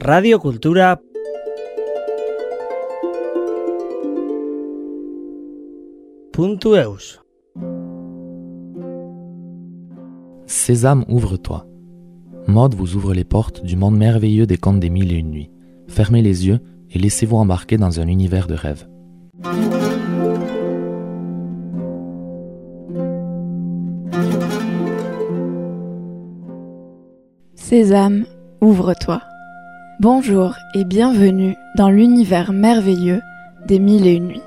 Radio Cultura .eus Sésame, ouvre-toi. Maud vous ouvre les portes du monde merveilleux des contes des mille et une nuits. Fermez les yeux et laissez-vous embarquer dans un univers de rêve. Sésame, ouvre-toi. Bonjour et bienvenue dans l'univers merveilleux des mille et une nuits.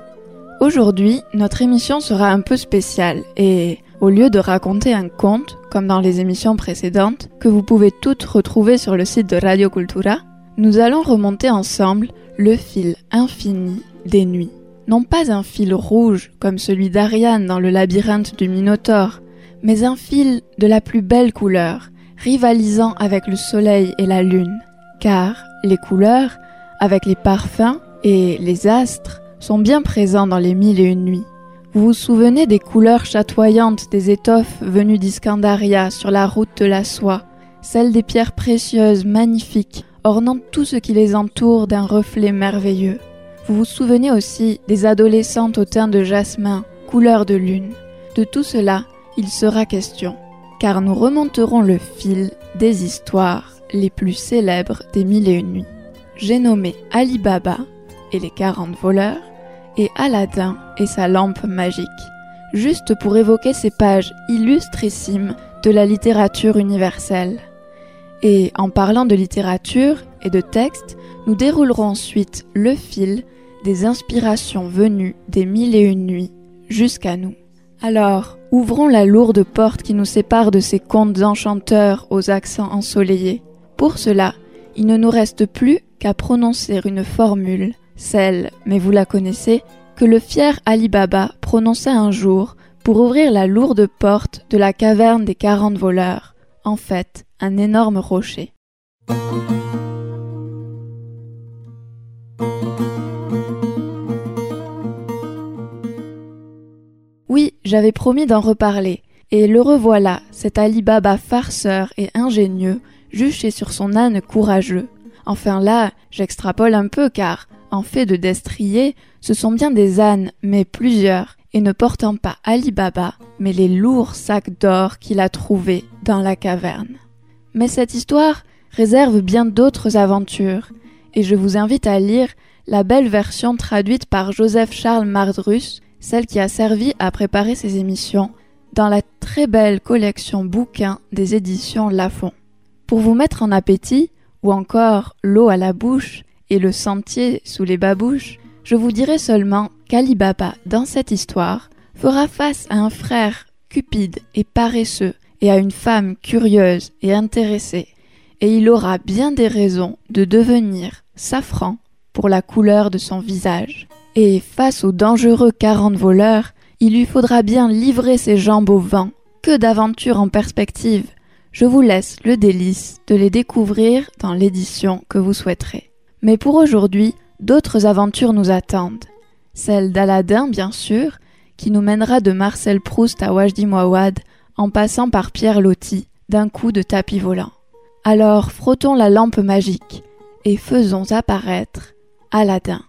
Aujourd'hui, notre émission sera un peu spéciale et au lieu de raconter un conte, comme dans les émissions précédentes, que vous pouvez toutes retrouver sur le site de Radio Cultura, nous allons remonter ensemble le fil infini des nuits. Non pas un fil rouge comme celui d'Ariane dans le labyrinthe du Minotaure, mais un fil de la plus belle couleur, rivalisant avec le soleil et la lune. Car les couleurs, avec les parfums et les astres, sont bien présents dans les mille et une nuits. Vous vous souvenez des couleurs chatoyantes des étoffes venues d'Iscandaria sur la route de la soie, celles des pierres précieuses magnifiques ornant tout ce qui les entoure d'un reflet merveilleux. Vous vous souvenez aussi des adolescentes au teint de jasmin, couleur de lune. De tout cela, il sera question, car nous remonterons le fil des histoires les plus célèbres des mille et une nuits. J'ai nommé Ali Baba et les 40 voleurs, et Aladdin et sa lampe magique, juste pour évoquer ces pages illustrissimes de la littérature universelle. Et en parlant de littérature et de texte, nous déroulerons ensuite le fil des inspirations venues des mille et une nuits jusqu'à nous. Alors, ouvrons la lourde porte qui nous sépare de ces contes enchanteurs aux accents ensoleillés. Pour cela, il ne nous reste plus qu'à prononcer une formule celle, mais vous la connaissez, que le fier Ali Baba prononça un jour pour ouvrir la lourde porte de la caverne des quarante voleurs, en fait un énorme rocher. Oui, j'avais promis d'en reparler, et le revoilà, cet Ali Baba farceur et ingénieux, juché sur son âne courageux. Enfin là, j'extrapole un peu car en fait de destrier, ce sont bien des ânes, mais plusieurs, et ne portant pas Ali Baba, mais les lourds sacs d'or qu'il a trouvés dans la caverne. Mais cette histoire réserve bien d'autres aventures, et je vous invite à lire la belle version traduite par Joseph Charles Mardrus, celle qui a servi à préparer ces émissions, dans la très belle collection bouquins des éditions Lafon. Pour vous mettre en appétit, ou encore l'eau à la bouche, et le sentier sous les babouches, je vous dirai seulement qu'Ali Baba, dans cette histoire, fera face à un frère cupide et paresseux et à une femme curieuse et intéressée, et il aura bien des raisons de devenir safran pour la couleur de son visage. Et face aux dangereux quarante voleurs, il lui faudra bien livrer ses jambes au vent. Que d'aventures en perspective Je vous laisse le délice de les découvrir dans l'édition que vous souhaiterez. Mais pour aujourd'hui, d'autres aventures nous attendent. Celle d'Aladin, bien sûr, qui nous mènera de Marcel Proust à Wajdi Mouawad en passant par Pierre Loti d'un coup de tapis volant. Alors frottons la lampe magique et faisons apparaître Aladin.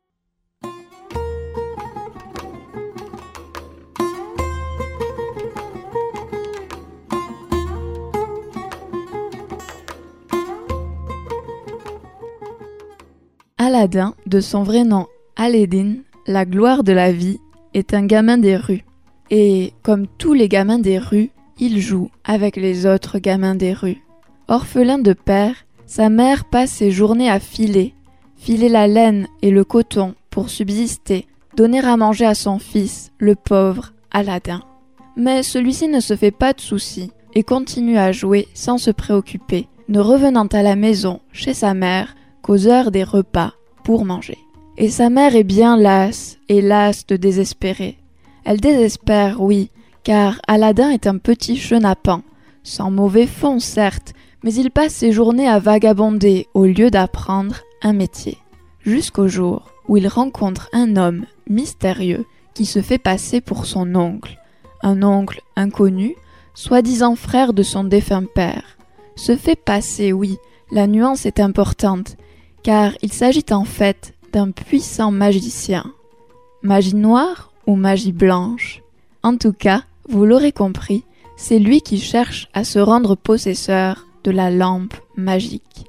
Aladdin, de son vrai nom Aladdin, la gloire de la vie, est un gamin des rues. Et comme tous les gamins des rues, il joue avec les autres gamins des rues. Orphelin de père, sa mère passe ses journées à filer, filer la laine et le coton pour subsister, donner à manger à son fils, le pauvre Aladdin. Mais celui-ci ne se fait pas de soucis et continue à jouer sans se préoccuper, ne revenant à la maison chez sa mère qu'aux heures des repas pour manger. Et sa mère est bien lasse et lasse de désespérer. Elle désespère, oui, car Aladdin est un petit chenapan, sans mauvais fond certes, mais il passe ses journées à vagabonder au lieu d'apprendre un métier. Jusqu'au jour où il rencontre un homme mystérieux qui se fait passer pour son oncle. Un oncle inconnu, soi-disant frère de son défunt père. Se fait passer, oui, la nuance est importante, car il s'agit en fait d'un puissant magicien. Magie noire ou magie blanche En tout cas, vous l'aurez compris, c'est lui qui cherche à se rendre possesseur de la lampe magique.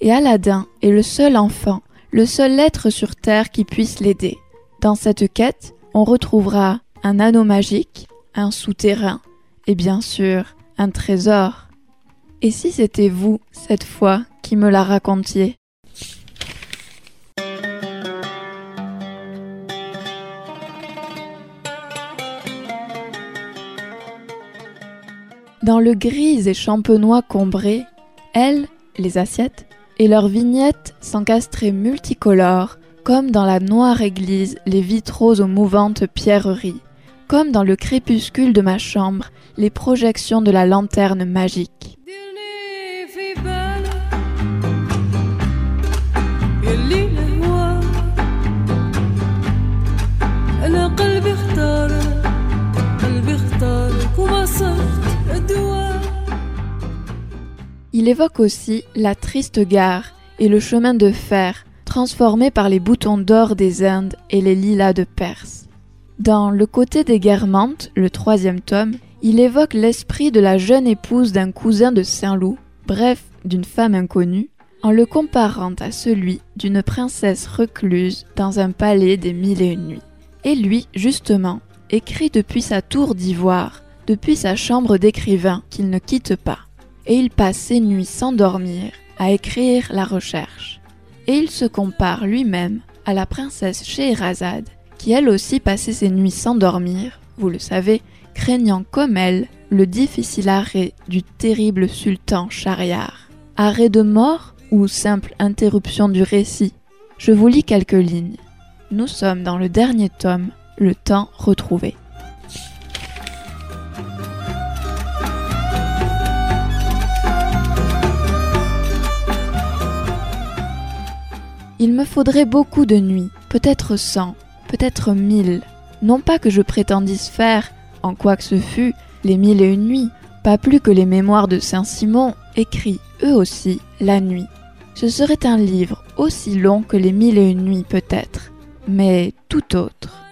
Et Aladdin est le seul enfant, le seul être sur Terre qui puisse l'aider. Dans cette quête, on retrouvera un anneau magique, un souterrain et bien sûr un trésor. Et si c'était vous, cette fois, qui me la racontiez? Dans le gris et champenois combré, elles, les assiettes, et leurs vignettes s'encastraient multicolores, comme dans la noire église les vitraux aux mouvantes pierreries, comme dans le crépuscule de ma chambre les projections de la lanterne magique. Il évoque aussi la triste gare et le chemin de fer transformé par les boutons d'or des Indes et les lilas de Perse. Dans Le côté des guermantes, le troisième tome, il évoque l'esprit de la jeune épouse d'un cousin de Saint-Loup, bref, d'une femme inconnue, en le comparant à celui d'une princesse recluse dans un palais des mille et une nuits. Et lui, justement, écrit depuis sa tour d'ivoire, depuis sa chambre d'écrivain qu'il ne quitte pas et il passe ses nuits sans dormir à écrire la recherche. Et il se compare lui-même à la princesse Scheherazade, qui elle aussi passait ses nuits sans dormir, vous le savez, craignant comme elle le difficile arrêt du terrible sultan Shahriar. Arrêt de mort ou simple interruption du récit? Je vous lis quelques lignes. Nous sommes dans le dernier tome, Le temps retrouvé. Il me faudrait beaucoup de nuits, peut-être cent, peut-être mille. Non pas que je prétendisse faire, en quoi que ce fût, les mille et une nuits, pas plus que les mémoires de Saint-Simon, écrits, eux aussi, la nuit. Ce serait un livre aussi long que les mille et une nuits peut-être, mais tout autre.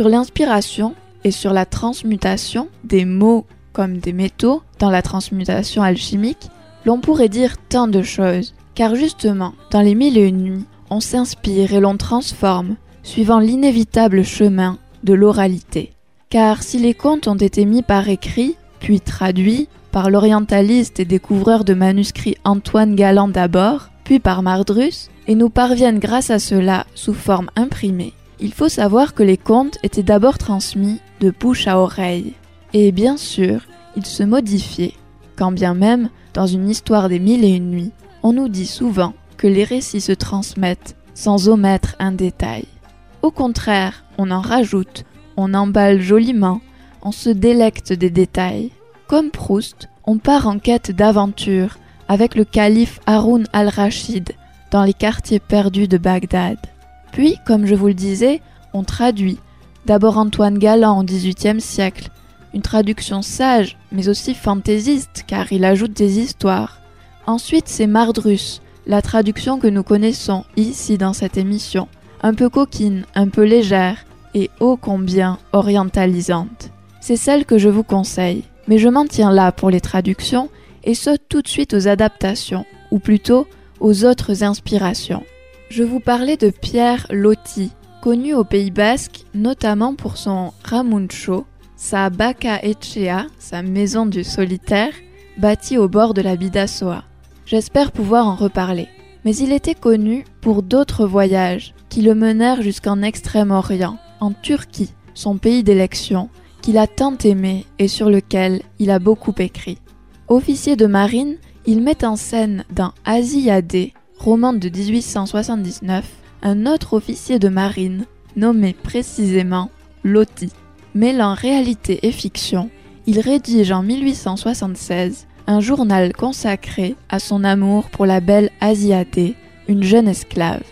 Sur l'inspiration et sur la transmutation des mots comme des métaux dans la transmutation alchimique, l'on pourrait dire tant de choses, car justement, dans les mille et une nuits, on s'inspire et l'on transforme, suivant l'inévitable chemin de l'oralité. Car si les contes ont été mis par écrit, puis traduits, par l'orientaliste et découvreur de manuscrits Antoine Galland d'abord, puis par Mardrus, et nous parviennent grâce à cela sous forme imprimée, il faut savoir que les contes étaient d'abord transmis de bouche à oreille. Et bien sûr, ils se modifiaient, quand bien même, dans une histoire des mille et une nuits, on nous dit souvent que les récits se transmettent sans omettre un détail. Au contraire, on en rajoute, on emballe joliment, on se délecte des détails. Comme Proust, on part en quête d'aventure avec le calife Haroun al-Rachid dans les quartiers perdus de Bagdad. Puis, comme je vous le disais, on traduit. D'abord Antoine Galland au XVIIIe siècle, une traduction sage, mais aussi fantaisiste, car il ajoute des histoires. Ensuite, c'est Mardrus, la traduction que nous connaissons ici dans cette émission, un peu coquine, un peu légère, et ô combien orientalisante. C'est celle que je vous conseille, mais je m'en tiens là pour les traductions, et saute tout de suite aux adaptations, ou plutôt aux autres inspirations. Je vous parlais de Pierre Loti, connu au Pays Basque notamment pour son Ramuncho, sa Baca Echea, sa maison du solitaire, bâtie au bord de la Bidassoa. J'espère pouvoir en reparler. Mais il était connu pour d'autres voyages qui le menèrent jusqu'en Extrême-Orient, en Turquie, son pays d'élection, qu'il a tant aimé et sur lequel il a beaucoup écrit. Officier de marine, il met en scène dans Asiadé roman de 1879, un autre officier de marine, nommé précisément Loti. Mêlant réalité et fiction, il rédige en 1876 un journal consacré à son amour pour la belle Asiaté, une jeune esclave.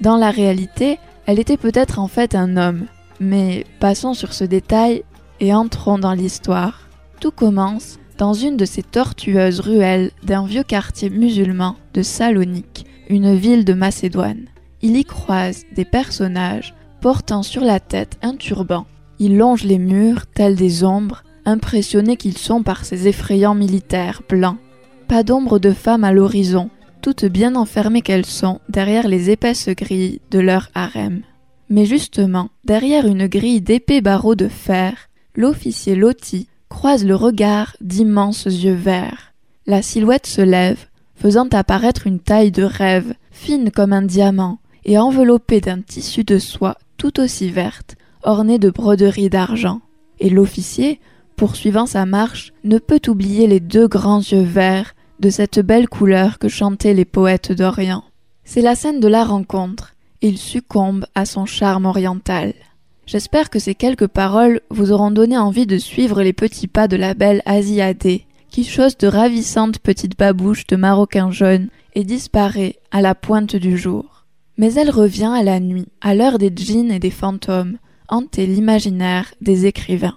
Dans la réalité, elle était peut-être en fait un homme, mais passons sur ce détail et entrons dans l'histoire. Tout commence dans une de ces tortueuses ruelles d'un vieux quartier musulman de Salonique, une ville de Macédoine. Il y croise des personnages portant sur la tête un turban. Ils longent les murs tels des ombres, impressionnés qu'ils sont par ces effrayants militaires blancs. Pas d'ombre de femme à l'horizon, toutes bien enfermées qu'elles sont derrière les épaisses grilles de leur harem. Mais justement, derrière une grille d'épais barreaux de fer, l'officier Loti croise le regard d'immenses yeux verts. La silhouette se lève, faisant apparaître une taille de rêve, fine comme un diamant, et enveloppée d'un tissu de soie tout aussi verte, ornée de broderies d'argent. Et l'officier, poursuivant sa marche, ne peut oublier les deux grands yeux verts de cette belle couleur que chantaient les poètes d'Orient. C'est la scène de la rencontre, il succombe à son charme oriental. J'espère que ces quelques paroles vous auront donné envie de suivre les petits pas de la belle Asiadé, qui chose de ravissantes petites babouches de maroquin jaune et disparaît à la pointe du jour. Mais elle revient à la nuit, à l'heure des djinns et des fantômes, hanter l'imaginaire des écrivains.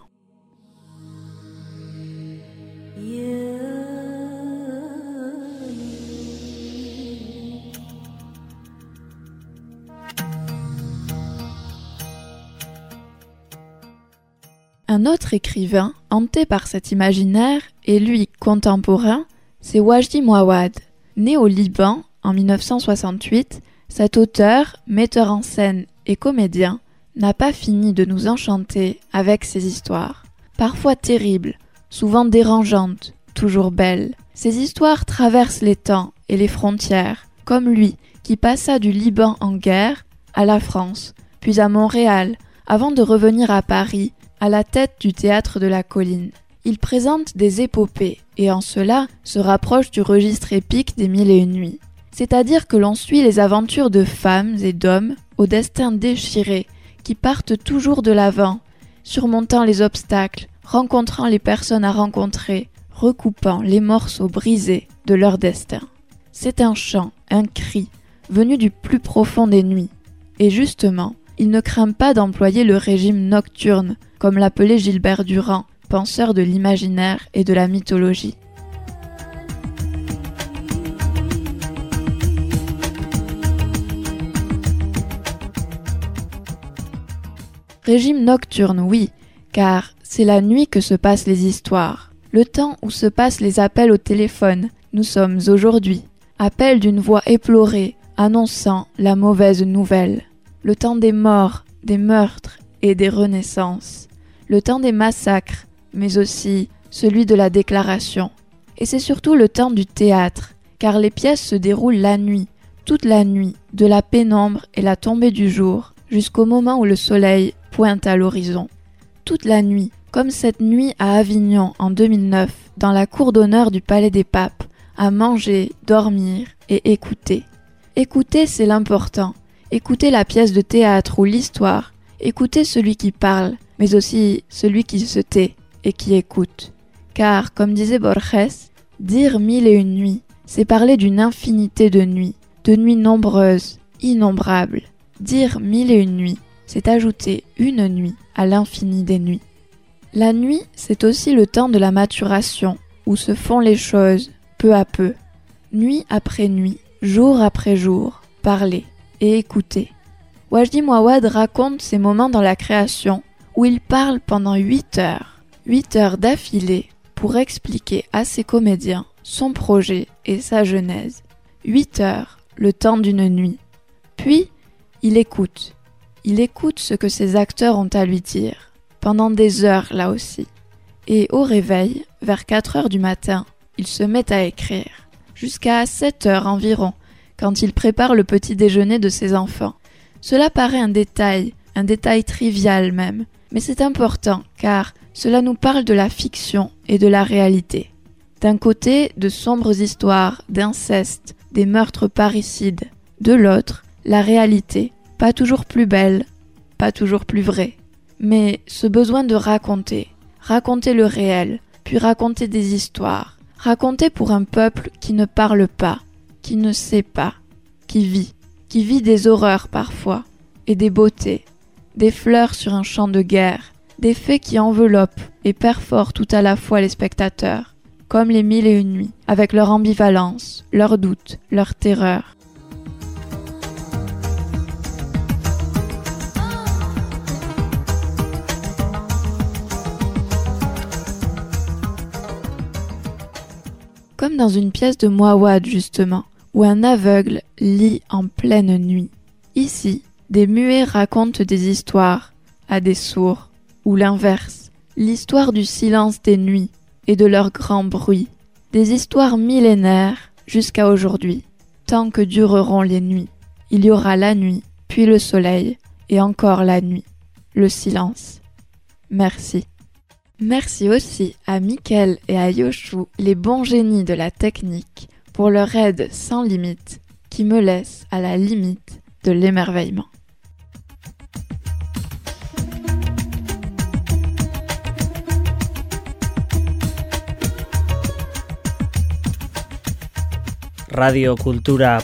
Un autre écrivain, hanté par cet imaginaire, et lui contemporain, c'est Wajdi Mouawad. Né au Liban en 1968, cet auteur, metteur en scène et comédien n'a pas fini de nous enchanter avec ses histoires. Parfois terribles, souvent dérangeantes, toujours belles. Ces histoires traversent les temps et les frontières, comme lui qui passa du Liban en guerre à la France, puis à Montréal, avant de revenir à Paris à la tête du théâtre de la colline. Il présente des épopées et en cela se rapproche du registre épique des Mille et une nuits. C'est-à-dire que l'on suit les aventures de femmes et d'hommes au destin déchiré qui partent toujours de l'avant, surmontant les obstacles, rencontrant les personnes à rencontrer, recoupant les morceaux brisés de leur destin. C'est un chant, un cri, venu du plus profond des nuits. Et justement, il ne craint pas d'employer le régime nocturne comme l'appelait Gilbert Durand, penseur de l'imaginaire et de la mythologie. Régime nocturne, oui, car c'est la nuit que se passent les histoires, le temps où se passent les appels au téléphone. Nous sommes aujourd'hui. Appel d'une voix éplorée, annonçant la mauvaise nouvelle. Le temps des morts, des meurtres et des renaissances le temps des massacres, mais aussi celui de la déclaration. Et c'est surtout le temps du théâtre, car les pièces se déroulent la nuit, toute la nuit, de la pénombre et la tombée du jour, jusqu'au moment où le soleil pointe à l'horizon. Toute la nuit, comme cette nuit à Avignon en 2009, dans la cour d'honneur du Palais des Papes, à manger, dormir et écouter. Écouter, c'est l'important. Écouter la pièce de théâtre ou l'histoire. Écouter celui qui parle, mais aussi celui qui se tait et qui écoute. Car, comme disait Borges, dire mille et une nuits, c'est parler d'une infinité de nuits, de nuits nombreuses, innombrables. Dire mille et une nuits, c'est ajouter une nuit à l'infini des nuits. La nuit, c'est aussi le temps de la maturation, où se font les choses, peu à peu, nuit après nuit, jour après jour, parler et écouter. Wajdi Mouawad raconte ces moments dans la création où il parle pendant 8 heures, 8 heures d'affilée pour expliquer à ses comédiens son projet et sa genèse. 8 heures, le temps d'une nuit. Puis, il écoute. Il écoute ce que ses acteurs ont à lui dire, pendant des heures là aussi. Et au réveil, vers 4 heures du matin, il se met à écrire, jusqu'à 7 heures environ, quand il prépare le petit déjeuner de ses enfants. Cela paraît un détail, un détail trivial même, mais c'est important car cela nous parle de la fiction et de la réalité. D'un côté, de sombres histoires d'inceste, des meurtres parricides. De l'autre, la réalité, pas toujours plus belle, pas toujours plus vraie. Mais ce besoin de raconter, raconter le réel, puis raconter des histoires, raconter pour un peuple qui ne parle pas, qui ne sait pas, qui vit, qui vit des horreurs parfois, et des beautés, des fleurs sur un champ de guerre, des faits qui enveloppent et perforent tout à la fois les spectateurs, comme les mille et une nuits, avec leur ambivalence, leurs doutes, leur terreur. Comme dans une pièce de Mouawad justement, où un aveugle lit en pleine nuit. Ici, des muets racontent des histoires à des sourds, ou l'inverse, l'histoire du silence des nuits et de leur grand bruit, des histoires millénaires jusqu'à aujourd'hui. Tant que dureront les nuits, il y aura la nuit, puis le soleil, et encore la nuit, le silence. Merci. Merci aussi à Mickaël et à Yoshu, les bons génies de la technique, pour leur aide sans limite, qui me laisse à la limite de l'émerveillement. Radio Cultura